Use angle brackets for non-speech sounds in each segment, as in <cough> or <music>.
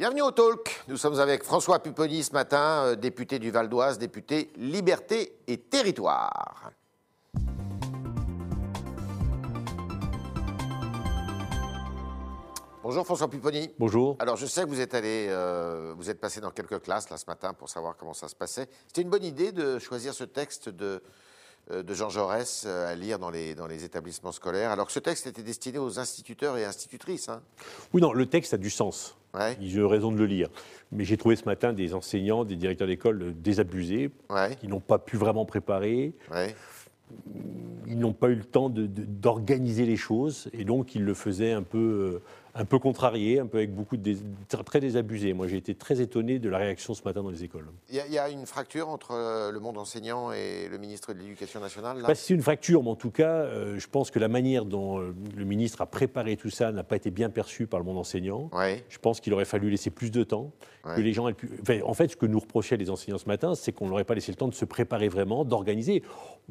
Bienvenue au Talk. Nous sommes avec François Pupponi ce matin, euh, député du Val d'Oise, député Liberté et Territoire. Bonjour François Pupponi. Bonjour. Alors je sais que vous êtes allé, euh, vous êtes passé dans quelques classes là ce matin pour savoir comment ça se passait. C'était une bonne idée de choisir ce texte de, de Jean Jaurès euh, à lire dans les, dans les établissements scolaires, alors que ce texte était destiné aux instituteurs et institutrices. hein. Oui, non, le texte a du sens. Ouais. J'ai eu raison de le lire. Mais j'ai trouvé ce matin des enseignants, des directeurs d'école euh, désabusés, Ouais. qui n'ont pas pu vraiment préparer. Ouais. Ils n'ont pas eu le temps d'organiser les choses. Et donc, ils le faisaient un peu, euh, un peu contrarié, un peu avec beaucoup de. dés- très désabusé. Moi, j'ai été très étonné de la réaction ce matin dans les écoles. Il y, a- il y a une fracture entre euh, le monde enseignant et le ministre de l'Éducation nationale là? Pas si c'est une fracture, mais en tout cas, euh, je pense que la manière dont euh, le ministre a préparé tout ça n'a pas été bien perçue par le monde enseignant. Ouais. Je pense qu'il aurait fallu laisser plus de temps, Ouais. que les gens aient pu... enfin, en fait, ce que nous reprochaient les enseignants ce matin, c'est qu'on n'aurait pas laissé le temps de se préparer vraiment, d'organiser.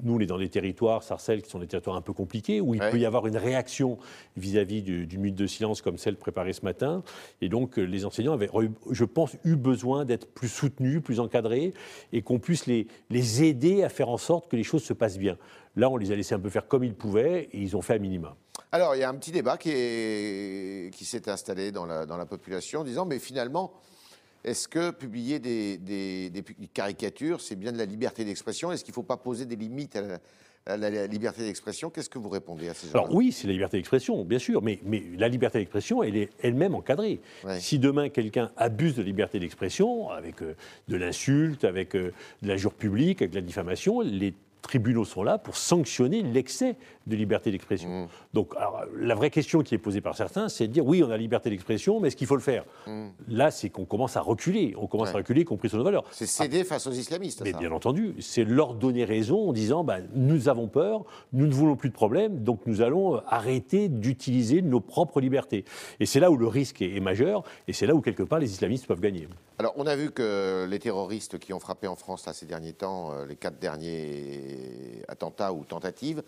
Nous, on est dans des territoires, Sarcelles, qui sont des territoires un peu compliqués, où il Ouais. peut y avoir une réaction vis-à-vis du- d'une minute de silence comme celle préparée ce matin. Et donc, euh, les enseignants avaient, je pense, eu besoin d'être plus soutenus, plus encadrés, et qu'on puisse les, les aider à faire en sorte que les choses se passent bien. Là, on les a laissés un peu faire comme ils pouvaient, et ils ont fait à minima. Alors, il y a un petit débat qui qui s'est installé dans la, dans la population disant, mais finalement, est-ce que publier des, des- des caricatures, c'est bien de la liberté d'expression? Est-ce qu'il ne faut pas poser des limites à la, à la- la liberté d'expression Qu'est-ce que vous répondez à ces gens Alors oui, c'est la liberté d'expression, bien sûr, mais, mais la liberté d'expression, elle est elle-même encadrée. Ouais. Si demain quelqu'un abuse de liberté d'expression, avec euh, de l'insulte, avec euh, de l'injure publique, avec de la diffamation, les tribunaux sont là pour sanctionner l'excès de liberté d'expression. Mmh. Donc alors, la vraie question qui est posée par certains, c'est de dire oui, on a liberté d'expression, mais est-ce qu'il faut le faire? Là, c'est qu'on commence à reculer, on commence Mmh. Ouais. à reculer, y compris sur nos valeurs. C'est céder face aux islamistes. Mais ça. bien entendu, c'est leur donner raison en disant bah, nous avons peur, nous ne voulons plus de problème, donc nous allons euh, arrêter d'utiliser nos propres libertés. Et c'est là où le risque est, est majeur, et c'est là où quelque part les islamistes peuvent gagner. Alors, on a vu que les terroristes qui ont frappé en France là, ces derniers temps, euh, les quatre derniers attentats ou tentatives,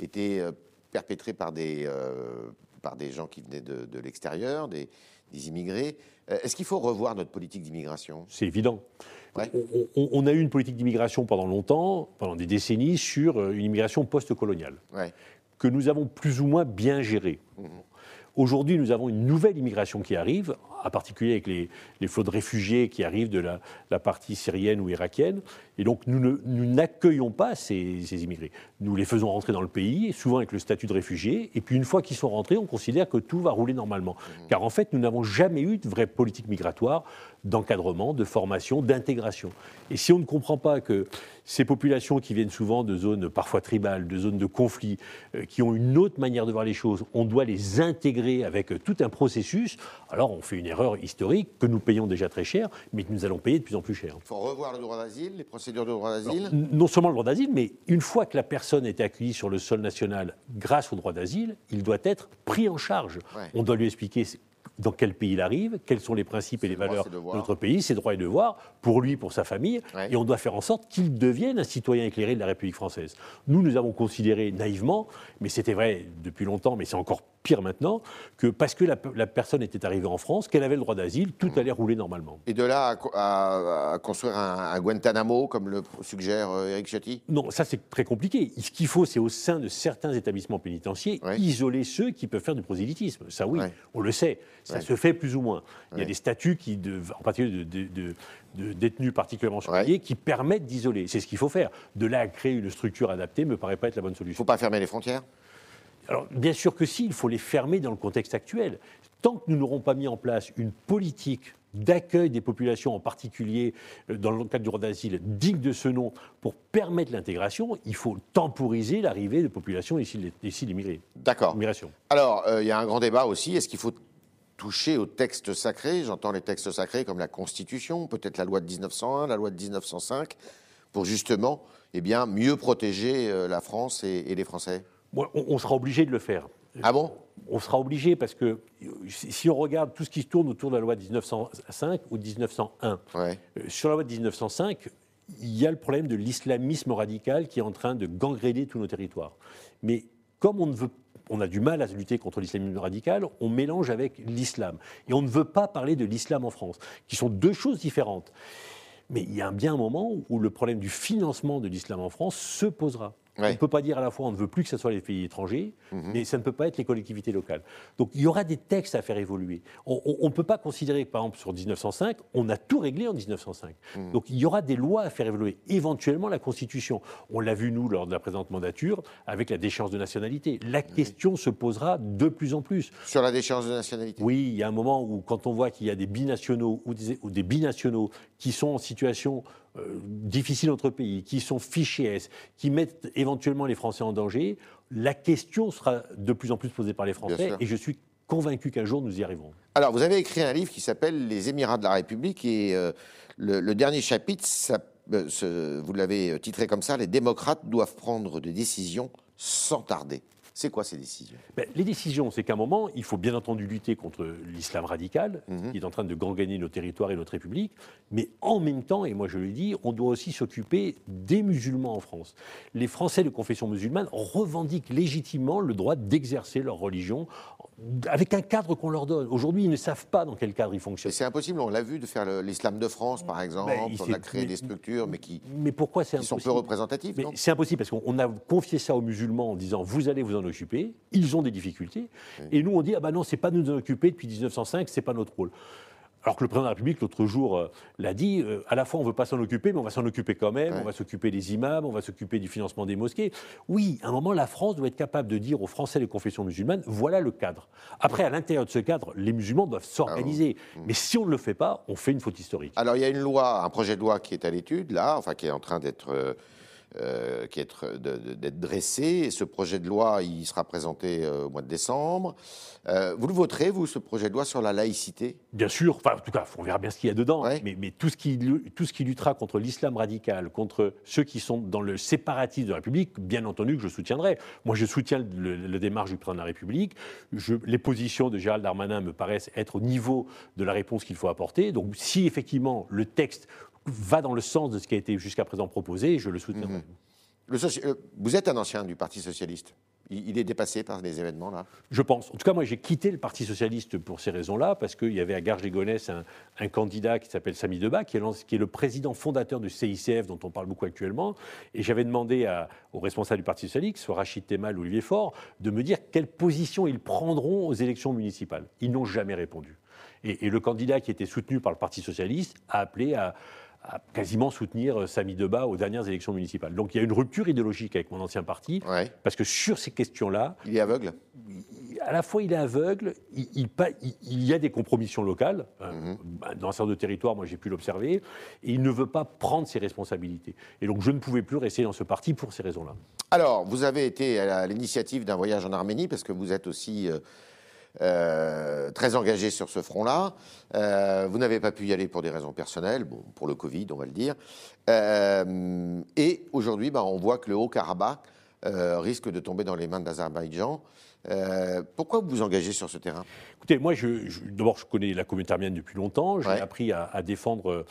étaient euh, perpétrés par des, euh, par des gens qui venaient de, de l'extérieur, des, des immigrés. Euh, Est-ce qu'il faut revoir notre politique d'immigration? C'est évident. Ouais. On, a eu une politique d'immigration pendant longtemps, pendant des décennies, sur une immigration post-coloniale, ouais. que nous avons plus ou moins bien gérée. Aujourd'hui, nous avons une nouvelle immigration qui arrive, en particulier avec les, les flots de réfugiés qui arrivent de la, la partie syrienne ou irakienne. Et donc, nous n'accueillons pas ces, ces immigrés. Nous les faisons rentrer dans le pays, souvent avec le statut de réfugié. Et puis, une fois qu'ils sont rentrés, on considère que tout va rouler normalement. Car en fait, nous n'avons jamais eu de vraie politique migratoire d'encadrement, de formation, d'intégration. Et si on ne comprend pas que ces populations qui viennent souvent de zones parfois tribales, de zones de conflit, euh, qui ont une autre manière de voir les choses, on doit les intégrer avec tout un processus, alors on fait une erreur historique que nous payons déjà très cher, mais que nous allons payer de plus en plus cher. Il faut revoir le droit d'asile, les procédures de droit d'asile. Non seulement le droit d'asile, mais une fois que la personne est accueillie sur le sol national grâce au droit d'asile, il doit être pris en charge. Ouais. On doit lui expliquer dans quel pays il arrive, quels sont les principes et les valeurs de notre pays, ses droits et devoirs, pour lui, pour sa famille, Ouais. et on doit faire en sorte qu'il devienne un citoyen éclairé de la République française. Nous, nous avons considéré naïvement, mais c'était vrai depuis longtemps, mais c'est encore pire maintenant, que parce que la, la personne était arrivée en France, qu'elle avait le droit d'asile, tout Mmh. allait rouler normalement. Et de là à, co- à- à construire un, un Guantanamo, comme le suggère euh, Éric Ciotti? Non, ça c'est très compliqué. Ce qu'il faut, c'est au sein de certains établissements pénitentiaires, isoler ceux qui peuvent faire du prosélytisme. Ça oui, on le sait. Ça se fait plus ou moins. Il y a des statuts, qui, de- en particulier de, de- de- de détenus particulièrement surveillés, qui permettent d'isoler. C'est ce qu'il faut faire. De là à créer une structure adaptée, me paraît pas être la bonne Il ne solution. faut pas fermer les frontières? Alors, bien sûr que si, il faut les fermer dans le contexte actuel. Tant que nous n'aurons pas mis en place une politique d'accueil des populations, en particulier euh, dans le cadre du droit d'asile, digne de ce nom, pour permettre l'intégration, il faut temporiser l'arrivée de populations ici, ici immigrées. D'accord. Alors, euh, il y a un grand débat aussi. Est-ce qu'il faut toucher aux textes sacrés J'entends les textes sacrés comme la Constitution, peut-être la loi de 1901, la loi de 1905, pour justement eh bien, mieux protéger euh, la France et, et les Français? On, on sera obligé de le faire. Ah bon? On sera obligé parce que si on regarde tout ce qui se tourne autour de la loi de 1905 ou 1901, Ouais. Euh, Sur la loi de 1905, il y a le problème de l'islamisme radical qui est en train de gangréner tous nos territoires. Mais comme on ne veut on a du mal à lutter contre l'islamisme radical, on mélange avec l'islam. Et on ne veut pas parler de l'islam en France, qui sont deux choses différentes. Mais il y a bien un moment où le problème du financement de l'islam en France se posera. On ne peut pas dire à la fois on ne veut plus que ce soit les pays étrangers, mhm. mais ça ne peut pas être les collectivités locales. Donc il y aura des textes à faire évoluer. On ne peut pas considérer que par exemple sur 1905, on a tout réglé en 1905. Mhm. Donc il y aura des lois à faire évoluer. Éventuellement la Constitution. On l'a vu nous lors de la présente mandature avec la déchéance de nationalité. La question se posera de plus en plus. Sur la déchéance de nationalité Oui, il y a un moment où quand on voit qu'il y a des binationaux ou des, ou des binationaux qui sont en situation euh, difficiles entre pays, qui sont fichés S, qui mettent éventuellement les Français en danger, la question sera de plus en plus posée par les Français et je suis convaincu qu'un jour nous y arriverons. Alors, vous avez écrit un livre qui s'appelle Les Émirats de la République et euh, le, dernier chapitre, euh, vous l'avez titré comme ça, Les démocrates doivent prendre des décisions sans tarder. C'est quoi ces décisions? Ben, Les décisions, c'est qu'à un moment, il faut bien entendu lutter contre l'islam radical, mhm. qui est en train de gangréner nos territoires et notre République, mais en même temps, et moi je le dis, on doit aussi s'occuper des musulmans en France. Les Français de confession musulmane revendiquent légitimement le droit d'exercer leur religion avec un cadre qu'on leur donne. Aujourd'hui, ils ne savent pas dans quel cadre ils fonctionnent. C'est impossible, on l'a vu, de faire l'islam de France, par exemple. Ben, on a créé des structures, mais qui, mais pourquoi qui sont peu représentatives. C'est impossible, parce qu'on a confié ça aux musulmans en disant, vous allez vous en occuper, ils ont des difficultés, et nous on dit, ah ben non, c'est pas nous en occuper depuis 1905, c'est pas notre rôle. Alors que le président de la République, l'autre jour, euh, l'a dit, euh, à la fois on ne veut pas s'en occuper, mais on va s'en occuper quand même, on va s'occuper des imams, on va s'occuper du financement des mosquées. Oui, à un moment, la France doit être capable de dire aux Français des confessions musulmanes, voilà le cadre. Après, à l'intérieur de ce cadre, les musulmans doivent s'organiser. Ah mais si on ne le fait pas, on fait une faute historique. Alors il y a une loi, un projet de loi qui est à l'étude, là, enfin qui est en train d'être... Euh, euh, qui est d'être dressé. ce projet de loi, il sera présenté euh, au mois de décembre. Euh, vous le voterez, vous, ce projet de loi sur la laïcité? Bien sûr. Enfin, en tout cas, on verra bien ce qu'il y a dedans. Mais, mais, tout, ce qui, tout ce qui luttera contre l'islam radical, contre ceux qui sont dans le séparatisme de la République, bien entendu que je soutiendrai. Moi, je soutiens le, démarche du président de la République. Je, les positions de Gérald Darmanin me paraissent être au niveau de la réponse qu'il faut apporter. Donc, si effectivement le texte va dans le sens de ce qui a été jusqu'à présent proposé, je le soutiens. Mhm. Euh, vous êtes un ancien du Parti socialiste. Il, est dépassé par les événements là? Je pense. En tout cas, moi, j'ai quitté le Parti socialiste pour ces raisons-là, parce qu'il y avait à Garges-les-Gonesse un, candidat qui s'appelle Samy Debat, qui est, qui est, le président fondateur du CICF, dont on parle beaucoup actuellement. Et j'avais demandé à, aux responsables du Parti socialiste, soit Rachid Temal ou Olivier Faure, de me dire quelle position ils prendront aux élections municipales. Ils n'ont jamais répondu. Et, et le candidat qui était soutenu par le Parti socialiste a appelé à à quasiment soutenir euh, Samy Debat aux dernières élections municipales. Donc il y a une rupture idéologique avec mon ancien parti, parce que sur ces questions-là... Il est aveugle? À la fois il est aveugle, il, il, y a des compromissions locales, bah, dans un certain nombre de territoires, moi j'ai pu l'observer, et il ne veut pas prendre ses responsabilités. Et donc je ne pouvais plus rester dans ce parti pour ces raisons-là. Alors, vous avez été à l'initiative d'un voyage en Arménie, parce que vous êtes aussi... Euh, euh, très engagé sur ce front-là. Euh, vous n'avez pas pu y aller pour des raisons personnelles, bon, pour le Covid, on va le dire. Euh, et aujourd'hui, bah, on voit que le Haut-Karabakh risque de tomber dans les mains de l'Azerbaïdjan. pourquoi vous vous engagez sur ce terrain? Écoutez, moi, je, d'abord, je connais la communauté arménienne depuis longtemps. J'ai appris à, à, défendre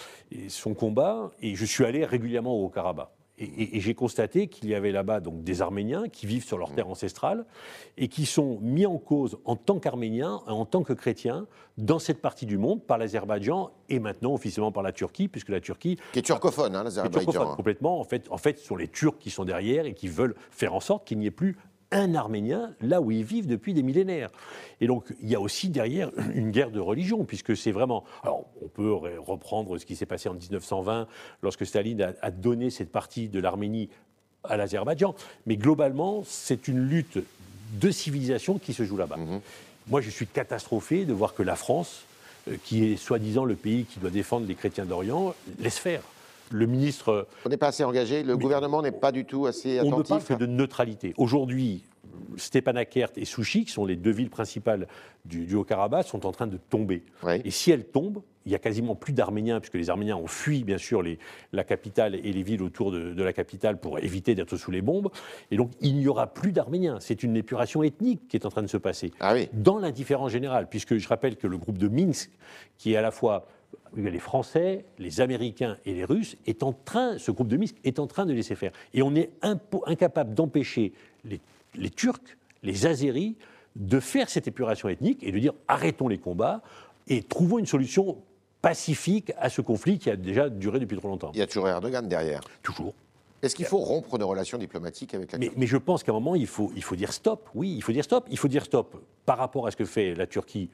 son combat et je suis allé régulièrement au Haut-Karabakh. Et, j'ai constaté qu'il y avait là-bas donc des Arméniens qui vivent sur leur terre ancestrale et qui sont mis en cause en tant qu'Arméniens, en tant que chrétiens, dans cette partie du monde par l'Azerbaïdjan et maintenant officiellement par la Turquie, puisque la Turquie qui est turcophone, hein, l'Azerbaïdjan. Hein. Complètement. En fait, en fait, ce sont les Turcs qui sont derrière et qui veulent faire en sorte qu'il n'y ait plus un Arménien là où ils vivent depuis des millénaires. Et donc il y a aussi derrière <clears throat> une guerre de religion, puisque c'est vraiment... Alors on peut reprendre ce qui s'est passé en 1920, lorsque Staline a, donné cette partie de l'Arménie à l'Azerbaïdjan, mais globalement c'est une lutte de civilisation qui se joue là-bas. Mhm. Moi je suis catastrophé de voir que la France, euh, qui est soi-disant le pays qui doit défendre les chrétiens d'Orient, laisse faire le ministre. On n'est pas assez engagé, le gouvernement n'est pas du tout assez attentif. On ne parle que de neutralité. Aujourd'hui, Stepanakert et Souchi, qui sont les deux villes principales du, Haut-Karabakh, sont en train de tomber. Et si elles tombent, il y a quasiment plus d'Arméniens, puisque les Arméniens ont fui, bien sûr, la capitale et les villes autour de, la capitale pour éviter d'être sous les bombes. Et donc, il n'y aura plus d'Arméniens. C'est une épuration ethnique qui est en train de se passer. Ah Dans l'indifférence générale, puisque je rappelle que le groupe de Minsk, qui est à la fois les Français, les Américains et les Russes, est en train, ce groupe de Minsk est en train de laisser faire. Et on est incapable d'empêcher les, Turcs, les Azéris, de faire cette épuration ethnique et de dire arrêtons les combats et trouvons une solution pacifique à ce conflit qui a déjà duré depuis trop longtemps. Il y a toujours Erdogan derrière. Toujours. Est-ce qu'il faut rompre nos relations diplomatiques avec la mais, Turquie? mais je pense qu'à un moment, il faut, il faut dire stop. Oui, il faut dire stop. Il faut dire stop par rapport à ce que fait la Turquie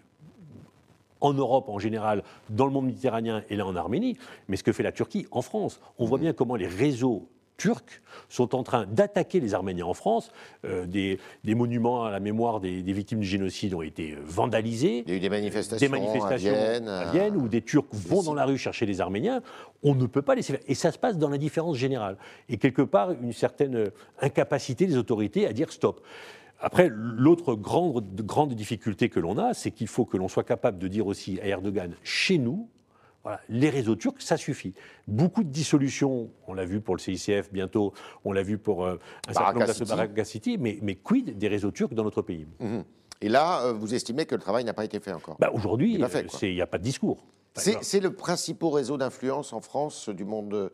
en Europe en général, dans le monde méditerranéen et là en Arménie, mais ce que fait la Turquie en France. On voit bien comment les réseaux turcs sont en train d'attaquer les Arméniens en France. Euh, des, des monuments à la mémoire des, des victimes du génocide ont été euh, vandalisés. Il y a eu des manifestations, Des manifestations à Vienne, à Vienne, où des Turcs vont dans la rue chercher les Arméniens. On ne peut pas laisser faire. Et ça se passe dans l'indifférence générale. Et quelque part, une certaine euh, incapacité des autorités à dire stop. Après, l'autre grande, grande difficulté que l'on a, c'est qu'il faut que l'on soit capable de dire aussi à Erdogan, chez nous, voilà, les réseaux turcs, ça suffit. Beaucoup de dissolutions, on l'a vu pour le CICF bientôt, on l'a vu pour euh, un certain nombre City. Baraka City, mais, mais quid des réseaux turcs dans notre pays? Mhm. Et là, euh, vous estimez que le travail n'a pas été fait encore? Bah, Aujourd'hui, Il fait, euh, n'y a pas de discours. C'est c'est le principal réseau d'influence en France du monde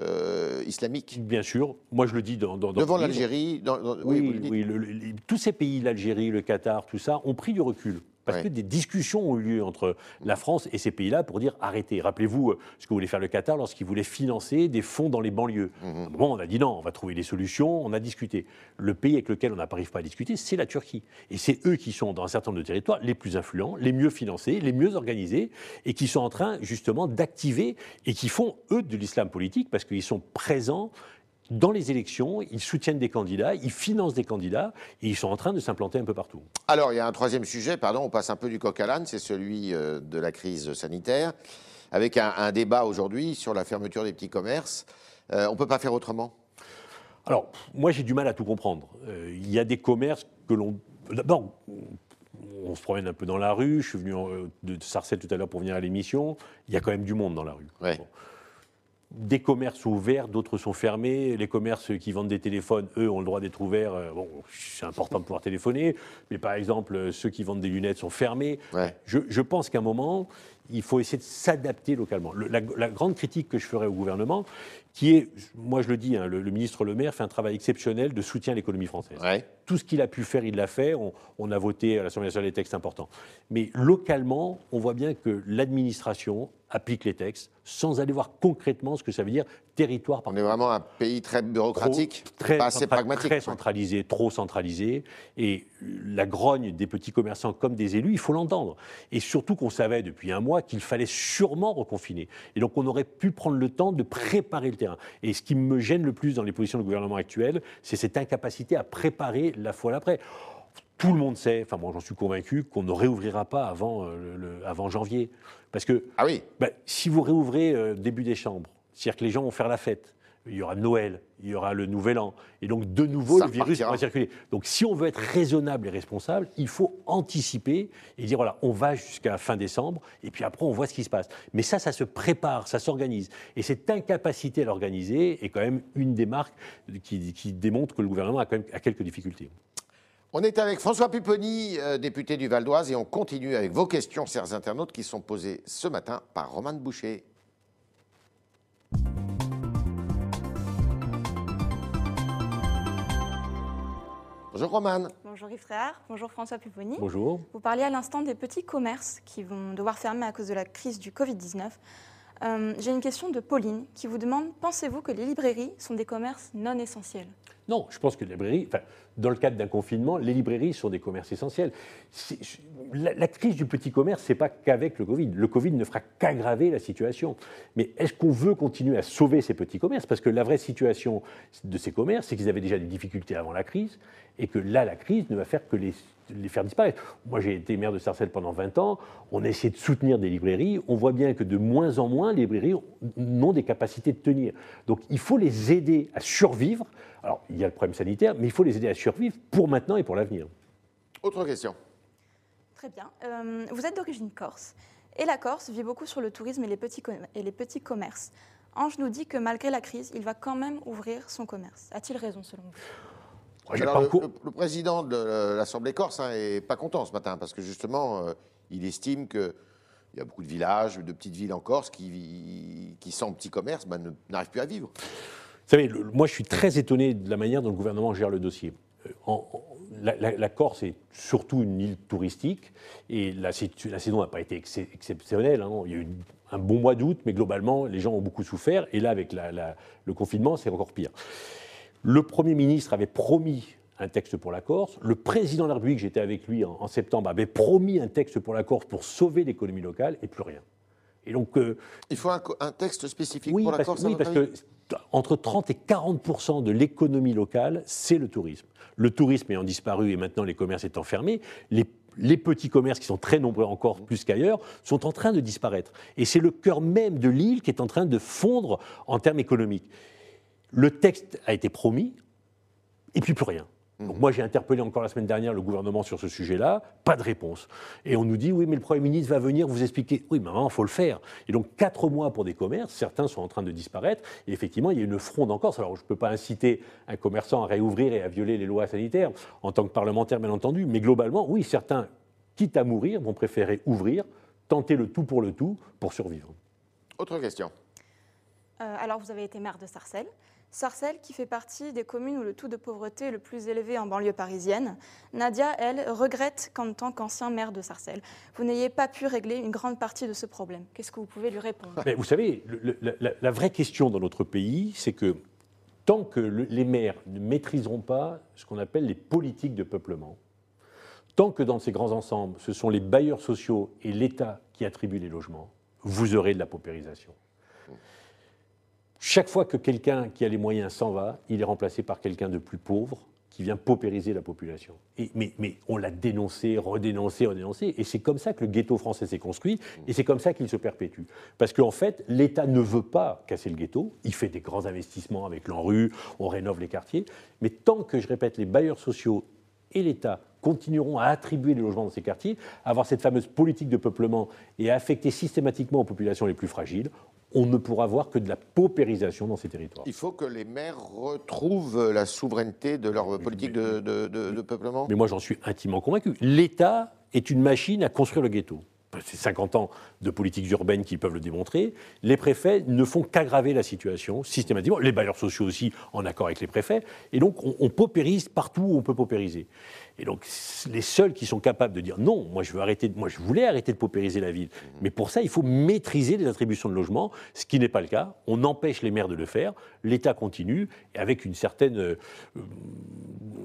euh, islamique Bien sûr, moi je le dis dans, dans, dans Devant l'Algérie oui, Oui, le dites. oui, le- le- tous ces pays, l'Algérie, le Qatar, tout ça, ont pris du recul. Parce que des discussions ont eu lieu entre la France et ces pays-là pour dire arrêtez. Rappelez-vous euh, ce que voulait faire le Qatar lorsqu'il voulait financer des fonds dans les banlieues. Mhm. À un moment, on a dit non, on va trouver des solutions, on a discuté. Le pays avec lequel on n'arrive pas à discuter, c'est la Turquie. Et c'est eux qui sont, dans un certain nombre de territoires, les plus influents, les mieux financés, les mieux organisés, et qui sont en train justement d'activer et qui font, eux, de l'islam politique, parce qu'ils sont présents dans les élections, ils soutiennent des candidats, ils financent des candidats, et ils sont en train de s'implanter un peu partout. Alors, il y a un troisième sujet, pardon, on passe un peu du coq à l'âne, c'est celui euh, de la crise sanitaire, avec un, un débat aujourd'hui sur la fermeture des petits commerces. Euh, on ne peut pas faire autrement? Alors, moi, j'ai du mal à tout comprendre. Euh, Il y a des commerces que l'on. D'abord, on se promène un peu dans la rue. Je suis venu de Sarcelles tout à l'heure pour venir à l'émission. Il y a quand même du monde dans la rue. Ouais. Bon. Des commerces sont ouverts, d'autres sont fermés. Les commerces qui vendent des téléphones, eux, ont le droit d'être ouverts. Euh, Bon, c'est important de pouvoir téléphoner. Mais par exemple, euh, ceux qui vendent des lunettes sont fermés. Ouais. Je, je pense qu'à un moment, il faut essayer de s'adapter localement. Le- la, la grande critique que je ferai au gouvernement, qui est, moi je le dis, hein, le, le ministre Le Maire fait un travail exceptionnel de soutien à l'économie française. Ouais. Tout ce qu'il a pu faire, il l'a fait. On, on a voté à l'Assemblée nationale des textes importants. Mais localement, on voit bien que l'administration applique les textes sans aller voir concrètement ce que ça veut dire territoire par On est vraiment un pays très bureaucratique, Trop- très, pas assez pragmatique. Très centralisé, trop centralisé. Et la grogne des petits commerçants comme des élus, il faut l'entendre. Et surtout qu'on savait depuis un mois qu'il fallait sûrement reconfiner. Et donc on aurait pu prendre le temps de préparer le terrain. Et ce qui me gêne le plus dans les positions du gouvernement actuel, c'est cette incapacité à préparer la fois l'après. Tout le monde sait, enfin moi j'en suis convaincu, qu'on ne réouvrira pas avant, euh, le- avant janvier. Parce que Ah oui, ben, si vous réouvrez euh, début décembre, c'est-à-dire que les gens vont faire la fête, il y aura Noël, il y aura le Nouvel An, et donc de nouveau Ça le virus va circuler. Donc si on veut être raisonnable et responsable, il faut anticiper et dire voilà, on va jusqu'à fin décembre, et puis après on voit ce qui se passe. Mais ça, ça se prépare, ça s'organise. Et cette incapacité à l'organiser est quand même une des marques qui, qui démontre que le gouvernement a quand même a quelques difficultés. On est avec François Pupponi, euh, député du Val d'Oise, et on continue avec vos questions, chers internautes, qui sont posées ce matin par Roman Boucher. Bonjour Roman. Bonjour Yves Tréhard, bonjour François Pupponi. Bonjour. Vous parliez à l'instant des petits commerces qui vont devoir fermer à cause de la crise du Covid-19. Euh, J'ai une question de Pauline qui vous demande pensez-vous que les librairies sont des commerces non essentiels? Non, je pense que les librairies, enfin, dans le cadre d'un confinement, les librairies sont des commerces essentiels. La, la crise du petit commerce, c'est pas qu'avec le Covid. Le Covid ne fera qu'aggraver la situation. Mais est-ce qu'on veut continuer à sauver ces petits commerces? Parce que la vraie situation de ces commerces, c'est qu'ils avaient déjà des difficultés avant la crise, et que là, la crise ne va faire que les, les faire disparaître. Moi, j'ai été maire de Sarcelles pendant 20 ans. On a essayé de soutenir des librairies. On voit bien que de moins en moins, les librairies n'ont des capacités de tenir. Donc, il faut les aider à survivre. Alors, il y a le problème sanitaire, mais il faut les aider à survivre pour maintenant et pour l'avenir. Autre question. Très bien. Euh, vous êtes d'origine corse et la Corse vit beaucoup sur le tourisme et les petits, com- et les petits commerces. Ange nous dit que malgré la crise, il va quand même ouvrir son commerce. A-t-il raison selon vous? Alors, le, encore- le- le président de l'Assemblée corse n'est pas content ce matin parce que justement, euh, il estime qu'il y a beaucoup de villages, de petites villes en Corse qui, qui sans petit commerce, ne- n'arrivent plus à vivre. Vous savez, le- moi, je suis très étonné de la manière dont le gouvernement gère le dossier. Euh, en- en- la, la- la Corse est surtout une île touristique et la, saison n'a pas été ex- exceptionnelle. hein. Il y a eu un bon mois d'août, mais globalement, les gens ont beaucoup souffert. Et là, avec le confinement, c'est encore pire. Le Premier ministre avait promis un texte pour la Corse. Le président de la République, j'étais avec lui en, en septembre, avait promis un texte pour la Corse pour sauver l'économie locale et plus rien. Et donc, euh, Il faut un, texte spécifique oui, pour la Corse que- oui, parce que entre 30 et 40 de l'économie locale, c'est le tourisme. Le tourisme ayant disparu et maintenant les commerces étant fermés, les, les petits commerces qui sont très nombreux encore plus qu'ailleurs sont en train de disparaître. Et c'est le cœur même de l'île qui est en train de fondre en termes économiques. Le texte a été promis, et puis plus rien. Donc moi, j'ai interpellé encore la semaine dernière le gouvernement sur ce sujet-là, pas de réponse. Et on nous dit, oui, mais le Premier ministre va venir vous expliquer. Oui, mais maintenant, il faut le faire. Et donc, quatre mois pour des commerces, certains sont en train de disparaître, et effectivement, il y a une fronde en Corse. Alors, je ne peux pas inciter un commerçant à réouvrir et à violer les lois sanitaires, en tant que parlementaire, bien entendu, mais globalement, oui, certains, quitte à mourir, vont préférer ouvrir, tenter le tout pour le tout, pour survivre. Autre question. Euh, alors, vous avez été maire de Sarcelles. Sarcelles, qui fait partie des communes où le taux de pauvreté est le plus élevé en banlieue parisienne. Nadia, elle, regrette qu'en tant qu'ancien maire de Sarcelles, vous n'ayez pas pu régler une grande partie de ce problème. Qu'est-ce que vous pouvez lui répondre? Vous savez, la, vraie question dans notre pays, c'est que tant que le- les maires ne maîtriseront pas ce qu'on appelle les politiques de peuplement, tant que dans ces grands ensembles, ce sont les bailleurs sociaux et l'État qui attribuent les logements, vous aurez de la paupérisation. Chaque fois que quelqu'un qui a les moyens s'en va, il est remplacé par quelqu'un de plus pauvre qui vient paupériser la population. Mais, on l'a dénoncé, redénoncé, redénoncé, et c'est comme ça que le ghetto français s'est construit, et c'est comme ça qu'il se perpétue. Parce qu'en fait, l'État ne veut pas casser le ghetto, il fait des grands investissements avec l'ANRU, on rénove les quartiers, mais tant que, je répète, les bailleurs sociaux et l'État continueront à attribuer les logements dans ces quartiers, à avoir cette fameuse politique de peuplement et à affecter systématiquement aux populations les plus fragiles, on ne pourra voir que de la paupérisation dans ces territoires. Il faut que les maires retrouvent la souveraineté de leur politique de, de- de- de peuplement Mais moi, j'en suis intimement convaincu. L'État est une machine à construire le ghetto. C'est 50 ans de politiques urbaines qui peuvent le démontrer. Les préfets ne font qu'aggraver la situation systématiquement. Les bailleurs sociaux aussi, en accord avec les préfets. Et donc, on, on paupérise partout où on peut paupériser. Et donc, les seuls qui sont capables de dire non, moi je veux arrêter, moi je voulais arrêter de paupériser la ville. Mais pour ça, il faut maîtriser les attributions de logement, ce qui n'est pas le cas. On empêche les maires de le faire. L'État continue, et avec une certaine euh,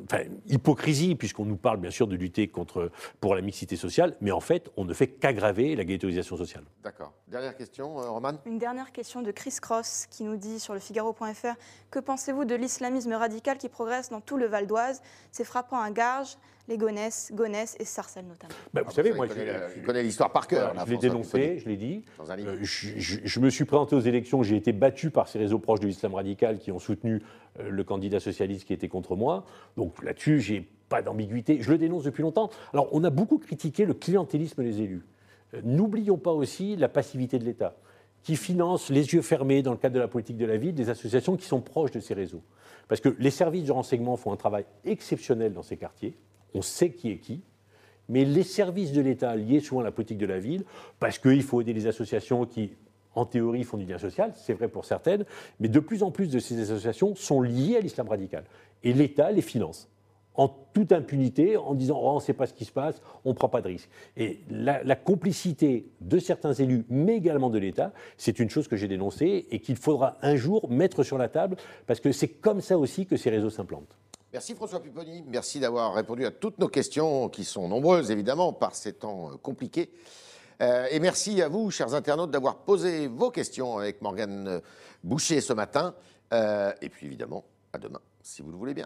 enfin, hypocrisie, puisqu'on nous parle bien sûr de lutter contre, pour la mixité sociale, mais en fait, on ne fait qu'aggraver la ghettoisation sociale. D'accord. Dernière question, euh, Roman Une dernière question de Chris Cross qui nous dit sur le Figaro.fr Que pensez-vous de l'islamisme radical qui progresse dans tout le Val d'Oise? C'est frappant à Garges, les Gonesse, Gonesse et Sarcelles notamment. Ben, vous Ah, savez, ça, moi, je- il connaît l'histoire par cœur. Voilà, je l'ai dénoncé, je l'ai dit. Dans un livre. Euh, je, je- je me suis présenté aux élections, j'ai été battu par ces réseaux proches de l'islam radical qui ont soutenu euh, le candidat socialiste qui était contre moi. Donc là-dessus, j'ai pas d'ambiguïté. Je le dénonce depuis longtemps. Alors, on a beaucoup critiqué le clientélisme des élus. Euh, N'oublions pas aussi la passivité de l'État, qui finance les yeux fermés dans le cadre de la politique de la ville des associations qui sont proches de ces réseaux. Parce que les services de renseignement font un travail exceptionnel dans ces quartiers. On sait qui est qui. Mais les services de l'État liés souvent à la politique de la ville, parce qu'il faut aider les associations qui, en théorie, font du lien social, c'est vrai pour certaines, mais de plus en plus de ces associations sont liées à l'islam radical. Et l'État les finance en toute impunité, en disant oh, on ne sait pas ce qui se passe, on ne prend pas de risque. Et la, la complicité de certains élus, mais également de l'État, c'est une chose que j'ai dénoncée et qu'il faudra un jour mettre sur la table, parce que c'est comme ça aussi que ces réseaux s'implantent. Merci François Pupponi, merci d'avoir répondu à toutes nos questions qui sont nombreuses évidemment par ces temps euh, compliqués. Euh, et merci à vous, chers internautes, d'avoir posé vos questions avec Morgane Boucher ce matin. Euh, et puis évidemment, à demain, si vous le voulez bien.